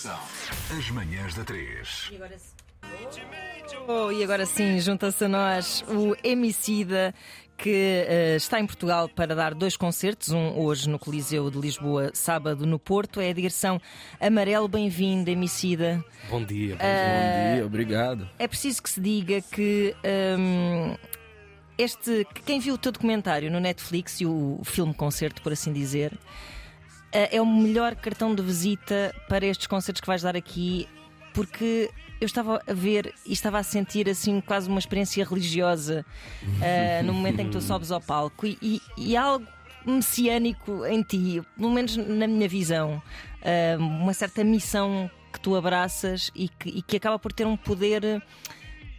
São as manhãs da 3. Oh, e agora sim, junta-se a nós o Emicida, que eh, está em Portugal para dar dois concertos, um hoje no Coliseu de Lisboa, sábado no Porto. É a direção Amarelo. Bem-vindo, Emicida. Bom dia. Bom Eh, Bom dia, obrigado. É preciso que se diga que hum, este, que quem viu o teu documentário no Netflix e o filme concerto, por assim dizer, é o melhor cartão de visita para estes concertos que vais dar aqui, porque eu estava a ver e estava a sentir assim quase uma experiência religiosa eh, no momento em que tu sobes ao palco. E, e, e algo messiânico em ti, pelo menos na minha visão, eh, uma certa missão que tu abraças e que, e que acaba por ter um poder eh,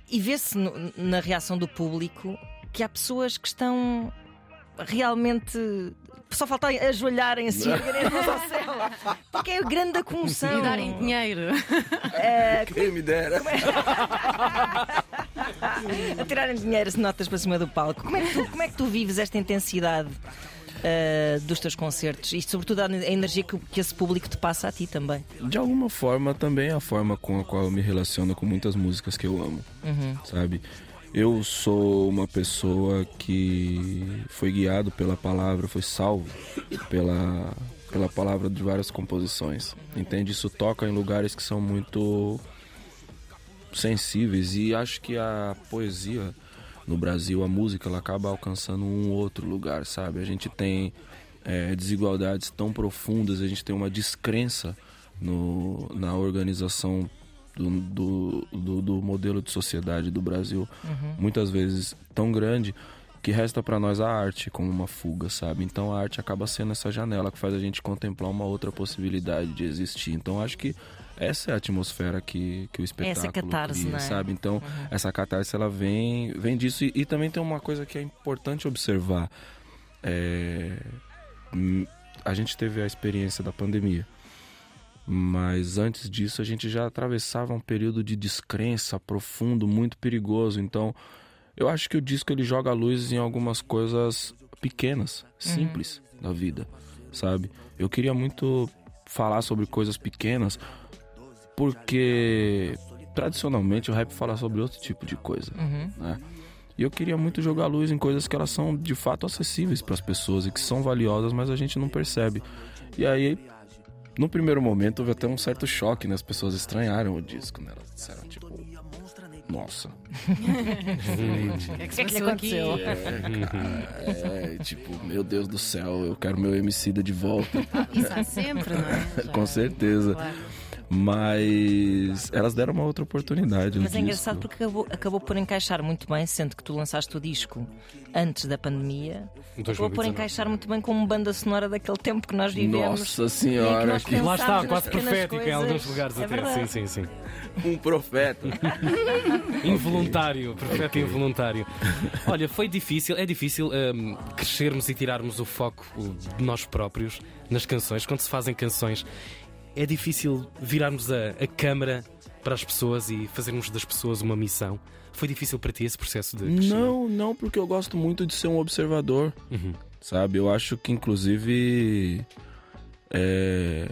e vê-se na reação do público que há pessoas que estão realmente. Só falta ajoelharem assim, mãos ao céu. Porque é a grande comoção. E darem dinheiro. Quem me dera. a tirarem dinheiro se notas para cima do palco. Como é que tu, como é que tu vives esta intensidade ah, dos teus concertos e, sobretudo, a a energia que, que esse público te passa a ti também? De alguma forma, também é a forma com a qual eu me relaciono com muitas músicas que eu amo, Uhum. sabe? Eu sou uma pessoa que foi guiado pela palavra, foi salvo pela, pela palavra de várias composições. Entende? Isso toca em lugares que são muito sensíveis e acho que a poesia no Brasil, a música, ela acaba alcançando um outro lugar, sabe? A gente tem é, desigualdades tão profundas, a gente tem uma descrença no, na organização do, do, do, modelo de sociedade do Brasil, muitas vezes tão grande que resta para nós a arte como uma fuga, sabe? Então a arte acaba sendo essa janela que faz a gente contemplar uma outra possibilidade de existir. Então acho que essa é a atmosfera que, que o espetáculo catarse, cria, não é? sabe? Então essa catarse ela vem, vem disso e, e também tem uma coisa que é importante observar. É, hum, a gente teve a experiência da pandemia. Mas antes disso a gente já atravessava um período de descrença profundo, muito perigoso. Então, eu acho que o disco ele joga a luz em algumas coisas pequenas, simples da vida, sabe? Eu queria muito falar sobre coisas pequenas porque tradicionalmente o rap fala sobre outro tipo de coisa, né? E eu queria muito jogar a luz em coisas que elas são de fato acessíveis para as pessoas e que são valiosas, mas a gente não percebe. E aí no primeiro momento houve até um certo choque, né? As pessoas estranharam o disco, né? Elas disseram, tipo, nossa. O que é que é que aconteceu? É, cara, é, tipo, meu Deus do céu, eu quero meu Emicida de volta. Isso há sempre, é? Já- Com certeza. Claro. Mas elas deram uma outra oportunidade. Mas é disco. engraçado porque acabou, acabou por encaixar muito bem, sendo que tu lançaste o disco antes da pandemia. Acabou por 2019. encaixar muito bem como banda sonora daquele tempo que nós vivemos. Nossa senhora, que Lá está, quase profético em alguns lugares É até. verdade. Sim, sim, sim. um profeta. Involuntário, perfeito involuntário. Olha, foi difícil, é difícil hum, crescermos e tirarmos o foco de nós próprios nas canções. Quando se fazem canções, é difícil virarmos a, a câmara para as pessoas e fazermos das pessoas uma missão. Foi difícil para ti esse processo de crescimento? Não, não, porque eu gosto muito de ser um observador. Uhum. Sabe? Eu acho que, inclusive, é,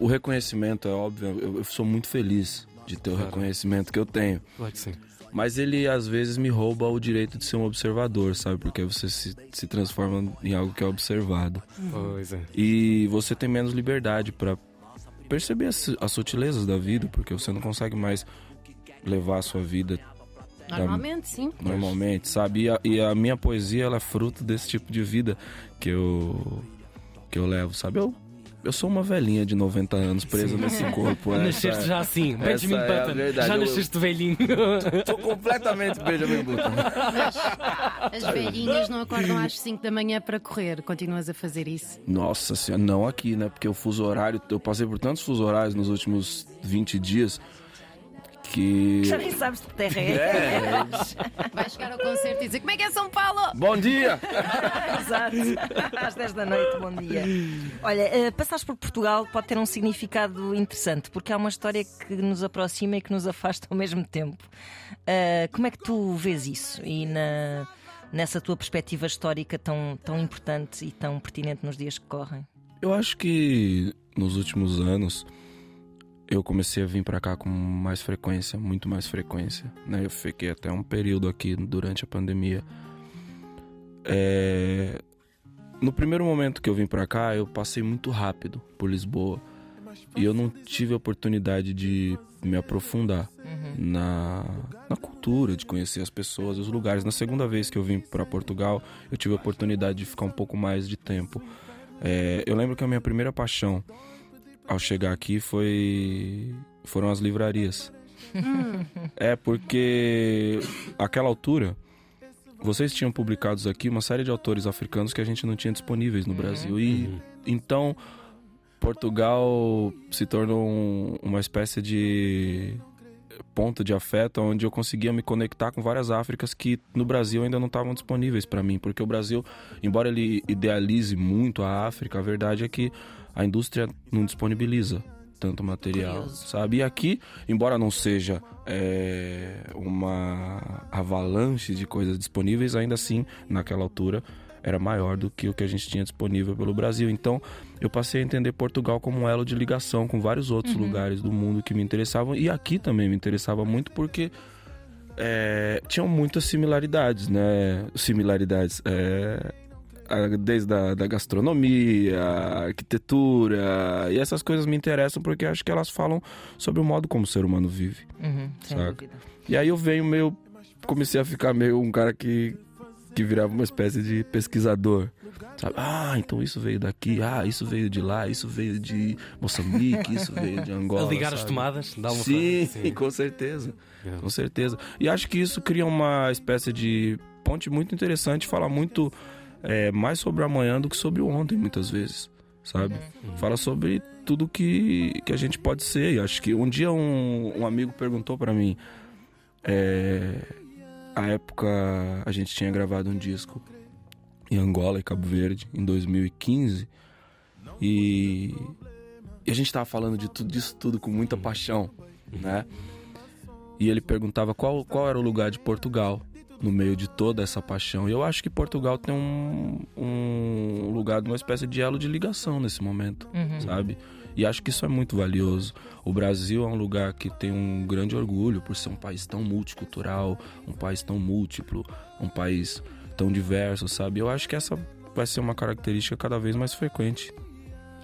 o reconhecimento é óbvio. Eu, sou muito feliz de ter o Claro. reconhecimento que eu tenho. Claro que sim. Mas ele, às vezes, me rouba o direito de ser um observador, sabe? Porque você se, se transforma em algo que é observado. Pois é. E você tem menos liberdade pra perceber as, as sutilezas da vida, porque você não consegue mais levar a sua vida Normalmente, sim. normalmente, sabe? E a, e a minha poesia ela é fruto desse tipo de vida que eu que eu levo, sabe? Eu eu sou uma velhinha de 90 anos presa nesse corpo. essa- Nasceste já assim, Benjamin é Button. verdade. já Eu- nasceste velhinho. Sou completamente Benjamin Button. As velhinhas não acordam às 5 da manhã para correr. Continuas a fazer isso. Nossa senhora, não aqui, né? Porque o fuso horário, eu passei por tantos fuso horários nos últimos 20 dias que. Já nem sabes de que terra é. É, Vais chegar ao concerto e dizer como é que é São Paulo? bom dia! Exato. Às 10 da noite, bom dia. Olha, eh, passares por Portugal pode ter um significado interessante, porque há uma história que nos aproxima e que nos afasta ao mesmo tempo. Eh, como é que tu vês isso? E na, nessa tua perspectiva histórica tão, tão importante e tão pertinente nos dias que correm? Eu acho que nos últimos anos eu comecei a vir para cá com mais frequência, muito mais frequência. Né? Eu fiquei até um período aqui durante a pandemia. É... No primeiro momento que eu vim para cá, eu passei muito rápido por Lisboa e eu não tive a oportunidade de me aprofundar Uhum. na, na cultura, de conhecer as pessoas, os lugares. Na segunda vez que eu vim para Portugal, eu tive a oportunidade de ficar um pouco mais de tempo. É, eu lembro que a minha primeira paixão ao chegar aqui foi foram as livrarias. é porque aquela altura vocês tinham publicados aqui uma série de autores africanos que a gente não tinha disponíveis no Brasil. E então Portugal se tornou um- uma espécie de ponto de afeto onde eu conseguia me conectar com várias Áfricas que no Brasil ainda não estavam disponíveis para mim, porque o Brasil, embora ele idealize muito a África, a verdade é que a indústria não disponibiliza tanto material, Curioso. sabe? E aqui, embora não seja é, uma avalanche de coisas disponíveis, ainda assim, naquela altura, era maior do que o que a gente tinha disponível pelo Brasil. Então, eu passei a entender Portugal como um elo de ligação com vários outros lugares do mundo que me interessavam. E aqui também me interessava muito porque é, tinham muitas similaridades, né? Similaridades. é, desde a da gastronomia, arquitetura. E essas coisas me interessam porque acho que elas falam sobre o modo como o ser humano vive. Uhum, sem Saca. dúvida. E aí eu venho meio. Comecei a ficar meio um cara que, que virava uma espécie de pesquisador. Sabe? Ah, então isso veio daqui, ah, isso veio de lá, isso veio de Moçambique, isso veio de Angola. Ligar as sabe? tomadas, dá uma Sim, Sim. com certeza. É. Com certeza. E acho que isso cria uma espécie de ponte muito interessante, fala muito é, mais sobre o amanhã do que sobre o ontem, muitas vezes. Sabe? Fala sobre tudo que, que a gente pode ser. E acho que um dia um, um amigo perguntou pra mim. É, a época a gente tinha gravado um disco em Angola e Cabo Verde em 2015 e, e a gente tava falando de tudo disso tudo com muita paixão, né? E ele perguntava qual, qual era o lugar de Portugal no meio de toda essa paixão. E eu acho que Portugal tem um, um lugar de uma espécie de elo de ligação nesse momento, sabe? E acho que isso é muito valioso. O Brasil é um lugar que tem um grande orgulho por ser um país tão multicultural, um país tão múltiplo, um país tão diverso, sabe? Eu acho que essa vai ser uma característica cada vez mais frequente.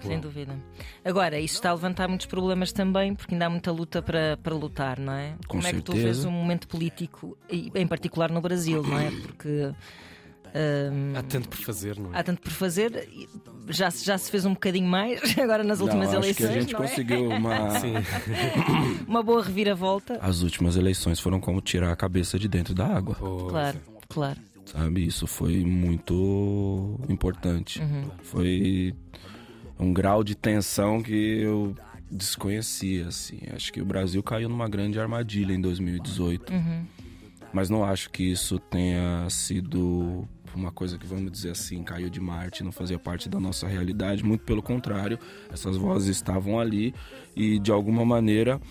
Sem dúvida. Agora, isso está a levantar muitos problemas também, porque ainda há muita luta para, para lutar, não é? Com Como é que tu certeza. vês um momento político, em particular no Brasil, não é? Porque hum, Há tanto por fazer, não é? há tanto por fazer, já, se- já se fez um bocadinho mais agora nas últimas Não, acho eleições. que a gente é? conseguiu uma. Uma boa reviravolta. As últimas eleições foram como tirar a cabeça de dentro da água, Pois Claro, é. claro. sabe? Isso foi muito importante. Foi um grau de tensão que eu desconhecia, assim. Acho que o Brasil caiu numa grande armadilha em 2018. Mas não acho que isso tenha sido uma coisa que, vamos dizer assim, caiu de Marte, não fazia parte da nossa realidade. Muito pelo contrário, essas vozes estavam ali e, de alguma maneira,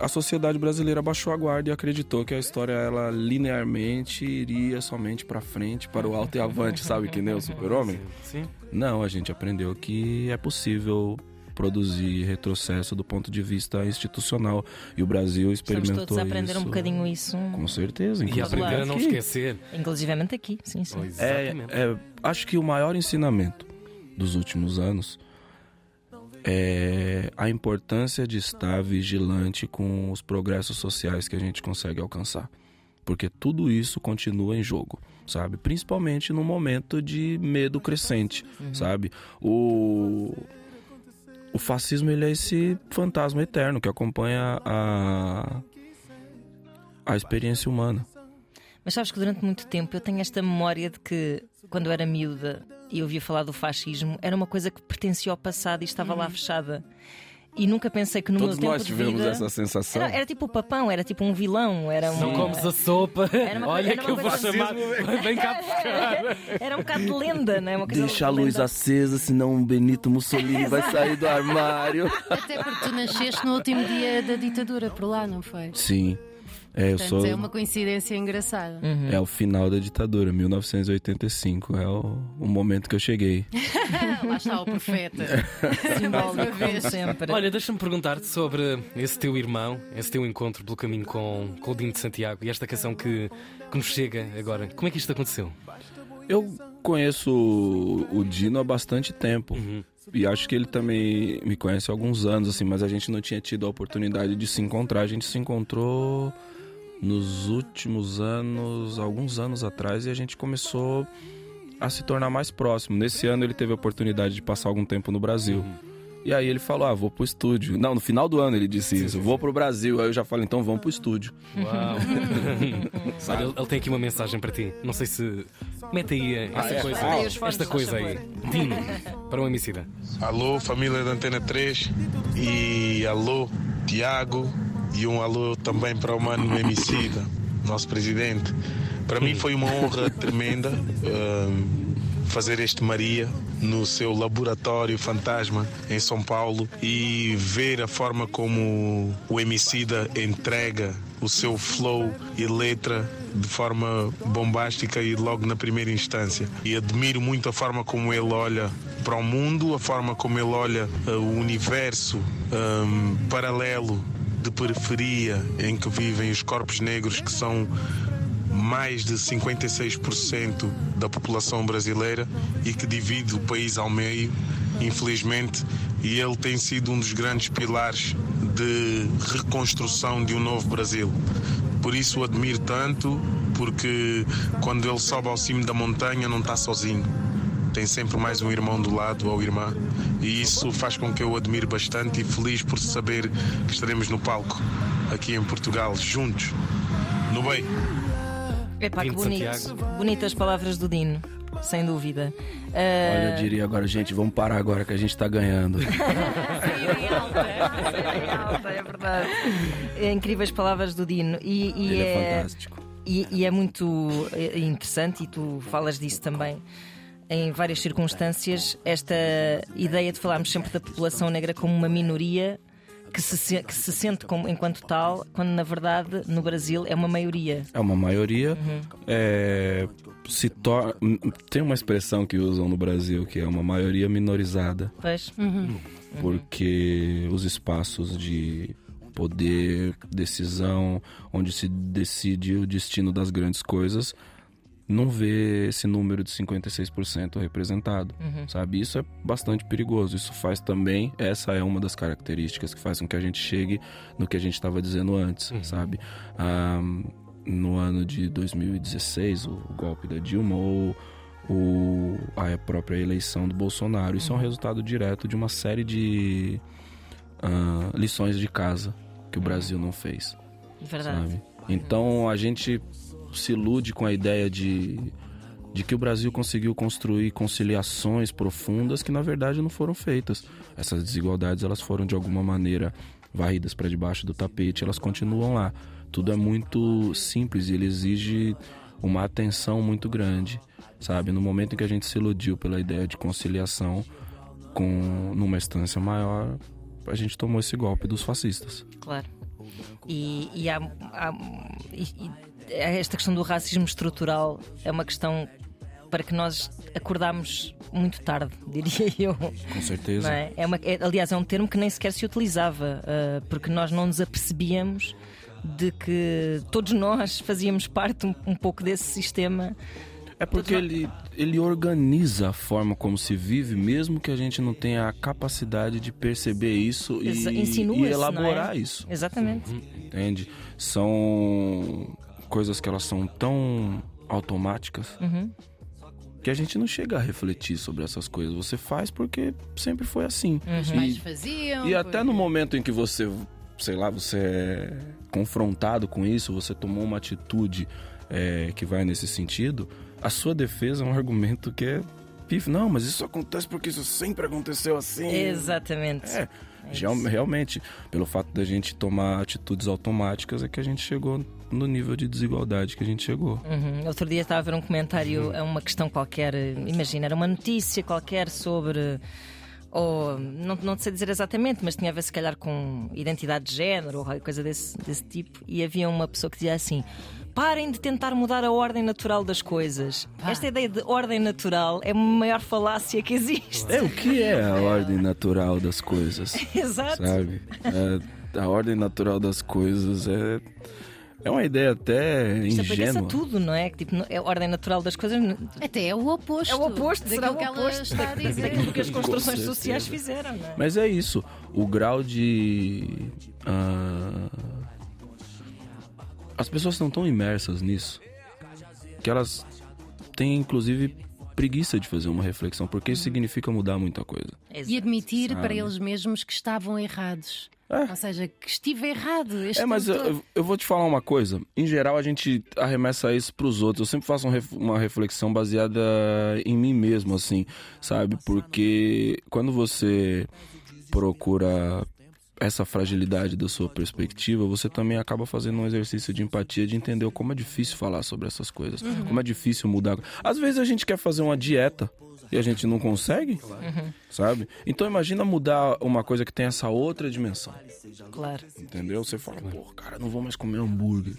a sociedade brasileira baixou a guarda e acreditou que a história, ela linearmente iria somente para frente, para o alto e avante, sabe? Que nem o super-homem. Sim. Não, a gente aprendeu que é possível produzir retrocesso do ponto de vista institucional e o Brasil Estamos experimentou todos a aprender isso. um bocadinho isso, Com certeza. E inclusive aprender a não esquecer. inclusivamente aqui. Sim, sim. É, é, acho que o maior ensinamento dos últimos anos é a importância de estar vigilante com os progressos sociais que a gente consegue alcançar. Porque tudo isso continua em jogo, sabe? Principalmente no momento de medo crescente, sabe? O o fascismo ele é esse fantasma eterno que acompanha a a experiência humana. Mas sabes que durante muito tempo eu tenho esta memória de que quando eu era miúda e ouvia falar do fascismo, era uma coisa que pertencia ao passado e estava lá fechada. E nunca pensei que no Todos meu tempo nós de tivemos vida... essa sensação. Era, era tipo o papão, era tipo um vilão, era um... Não comes a sopa. Era uma Olha que eu vou chamar. Vem cá buscar. Era um bocado de lenda, não é? Uma coisa Deixa a luz lenda. acesa, senão o Benito Mussolini vai sair do armário. Até porque tu nasceste no último dia da ditadura por lá, não foi? Sim, É, eu Portanto, sou. é uma coincidência engraçada. Uhum. É o final da ditadura, 1985. É o, o momento que eu cheguei. Lá está o profeta. Simbólico, como sempre. Olha, deixa-me perguntar-te sobre esse teu irmão, esse teu encontro pelo caminho com, com o Dino de Santiago e esta canção que, que nos chega agora. Como é que isto aconteceu? Eu conheço o o Dino há bastante tempo. Uhum. E acho que ele também me conhece há alguns anos, assim, mas a gente não tinha tido a oportunidade de se encontrar. A gente se encontrou nos últimos anos, alguns anos atrás, e a gente começou a se tornar mais próximo. Nesse ano ele teve a oportunidade de passar algum tempo no Brasil. E aí ele falou: Ah, vou pro estúdio. Não, no final do ano ele disse isso: Vou pro Brasil. Aí eu já falei: Então vamos pro estúdio. Uau! Olha, ele, ele tem aqui uma mensagem para ti. Não sei se. Mete aí eh, esta é? coisa, Ah, fones, esta coisa aí. Dino, para o homicida. Alô, família da Antena 3 e alô, Tiago e um alô também para o mano Emicida, nosso presidente. Para mim foi uma honra tremenda hum, fazer este Maria no seu laboratório fantasma em São Paulo e ver a forma como o Emicida entrega o seu flow e letra de forma bombástica e logo na primeira instância. E admiro muito a forma como ele olha para o mundo, a forma como ele olha uh, o universo um, paralelo de periferia em que vivem os corpos negros que são mais de 56% da população brasileira e que divide o país ao meio, infelizmente, e ele tem sido um dos grandes pilares de reconstrução de um novo Brasil. Por isso o admiro tanto, porque quando ele sobe ao cimo da montanha não está sozinho. Tem sempre mais um irmão do lado ou irmã. E isso faz com que eu o admire bastante e feliz por saber que estaremos no palco aqui em Portugal, juntos. No bem. Epá, que bonito. Santiago. Bonitas palavras do Dino, sem dúvida. Ah, Olha, eu diria agora, gente, vamos parar agora que a gente tá ganhando. Em alta, saiu em alta, é verdade. É, incríveis palavras do Dino. E, e Ele é é, fantástico. e, e é muito é, interessante, e tu falas disso também. Em várias circunstâncias, esta ideia de falarmos sempre da população negra como uma minoria que se, que se sente como, enquanto tal, quando na verdade no Brasil é uma maioria. É uma maioria. Uhum. é, se tor- Tem uma expressão que usam no Brasil que é uma maioria minorizada. Pois? porque os espaços de poder, decisão, onde se decide o destino das grandes coisas, não vê esse número de 56% representado, sabe? Isso é bastante perigoso. Isso faz também, essa é uma das características que faz com que a gente chegue no que a gente estava dizendo antes, sabe? Ah, no ano de 2016, o golpe da Dilma ou o, a própria eleição do Bolsonaro. Isso é um resultado direto de uma série de ah, lições de casa que o Brasil não fez, Verdade. sabe? Então a gente se ilude com a ideia de, de que o Brasil conseguiu construir conciliações profundas que na verdade não foram feitas. Essas desigualdades elas foram de alguma maneira varridas para debaixo do tapete, elas continuam lá. Tudo é muito simples e ele exige uma atenção muito grande, sabe? No momento em que a gente se iludiu pela ideia de conciliação com numa instância maior, a gente tomou esse golpe dos fascistas. Claro. E, e há, há- e- e esta questão do racismo estrutural é uma questão para que nós acordamos muito tarde, diria eu. Com certeza. É? É uma- é- aliás, é um termo que nem sequer se utilizava, ah, porque nós não nos apercebíamos de que todos nós fazíamos parte um, um pouco desse sistema. É porque ele, ele organiza a forma como se vive, mesmo que a gente não tenha a capacidade de perceber isso Exa- e, insinua-se, e não é? elaborar isso. Exatamente. Entende? São coisas que elas são tão automáticas Uhum. que a gente não chega a refletir sobre essas coisas. Você faz porque sempre foi assim. Os Uhum. pais E, faziam. e até porque- no momento em que você, sei lá, você é confrontado com isso, você tomou uma atitude é, que vai nesse sentido, a sua defesa é um argumento que é pif, não, mas isso acontece porque isso sempre aconteceu assim. Exatamente. É, real- realmente, pelo fato da gente tomar atitudes automáticas, é que a gente chegou no nível de desigualdade que a gente chegou. Uhum. Outro dia estava a ver um comentário a uma questão qualquer, imagina, era uma notícia qualquer sobre ou não, não sei dizer exatamente, mas tinha a ver se calhar com identidade de género ou coisa desse, desse tipo. E havia uma pessoa que dizia assim: parem de tentar mudar a ordem natural das coisas. Esta ideia de ordem natural é a maior falácia que existe. É, o que é a ordem natural das coisas? Exato. Sabe? É, a ordem natural das coisas é. É uma ideia até Isto ingênua. tudo, não é? Que tipo, é a ordem natural das coisas. Até é o oposto. É o oposto, será o que ela oposto está a dizer. daquilo que as construções sociais fizeram, não é? Mas é isso. O grau de. ah, as pessoas estão tão imersas nisso que elas têm, inclusive, preguiça de fazer uma reflexão, porque isso significa mudar muita coisa. E admitir Sabe? para eles mesmos que estavam errados. É. Ou seja, que estive errado. Este É, mas eu, todo. eu- eu vou te falar uma coisa. Em geral, a gente arremessa isso pros outros. Eu sempre faço um ref- uma reflexão baseada em mim mesmo, assim, sabe? Porque quando você procura essa fragilidade da sua perspectiva, você também acaba fazendo um exercício de empatia, de entender como é difícil falar sobre essas coisas, como é difícil mudar. Às vezes a gente quer fazer uma dieta e a gente não consegue, sabe? Então imagina mudar uma coisa que tem essa outra dimensão. Claro. Entendeu? Você fala, pô, cara, não vou mais comer hambúrguer.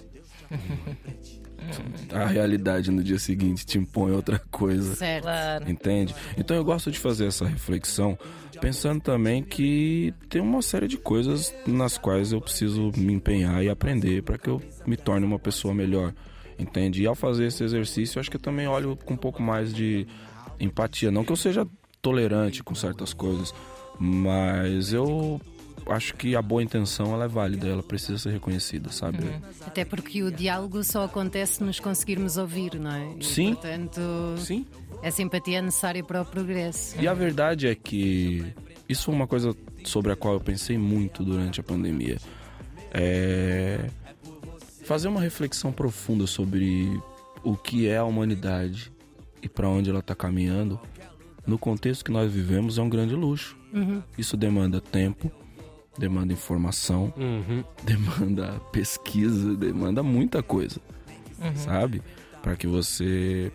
A realidade no dia seguinte te impõe outra coisa. Certo. Entende? Então eu gosto de fazer essa reflexão, pensando também que tem uma série de coisas nas quais eu preciso me empenhar e aprender para que eu me torne uma pessoa melhor. Entende? E ao fazer esse exercício, eu acho que eu também olho com um pouco mais de empatia. Não que eu seja tolerante com certas coisas, mas eu acho que a boa intenção ela é válida, ela precisa ser reconhecida, sabe? Até porque o diálogo só acontece se nos conseguirmos ouvir, não é? E, Sim. Portanto, Sim. essa empatia é necessária para o progresso. E a verdade é que isso foi uma coisa sobre a qual eu pensei muito durante a pandemia. É fazer uma reflexão profunda sobre o que é a humanidade e para onde ela está caminhando. No contexto que nós vivemos é um grande luxo. Isso demanda tempo, demanda informação, Uhum. demanda pesquisa, demanda muita coisa, sabe? Para que você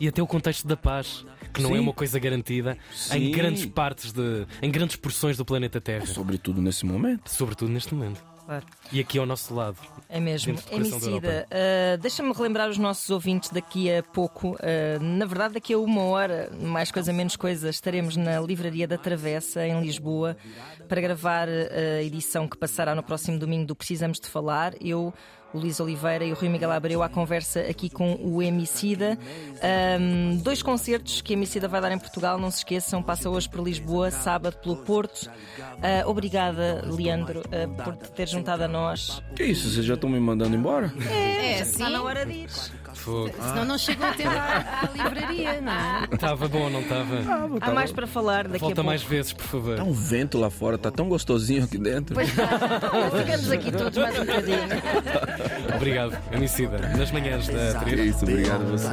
E até o contexto da paz, que não Sim. é uma coisa garantida em Sim. grandes partes de. em grandes porções do planeta Terra. sobretudo nesse momento. Sobretudo neste momento. Claro. E aqui ao nosso lado. É mesmo. Emicida, uh, deixa-me relembrar os nossos ouvintes daqui a pouco. uh, na verdade, daqui a uma hora, mais coisa menos coisa, estaremos na Livraria da Travessa, em Lisboa, para gravar uh, a edição que passará no próximo domingo do Precisamos de Falar. Eu. O Luís Oliveira e o Rui Miguel Abreu à conversa aqui com o Emicida. Um, dois concertos que a Emicida vai dar em Portugal, não se esqueçam. Passa hoje por Lisboa, sábado pelo Porto. Uh, obrigada, Leandro, uh, por te ter juntado a nós. Que isso? Vocês já estão me mandando embora? É, Está sim. na hora de ir. Fogo. Senão não chegam a tempo à, à livraria, não é? Estava bom ou não estava? Há mais para falar daqui a Volta pouco. mais vezes, por favor. Tá um vento lá fora, tá tão gostosinho aqui dentro. Pois está. Ficamos aqui todos mais um bocadinho. Obrigado, Emicida. Nas manhãs da É isso, obrigado a você.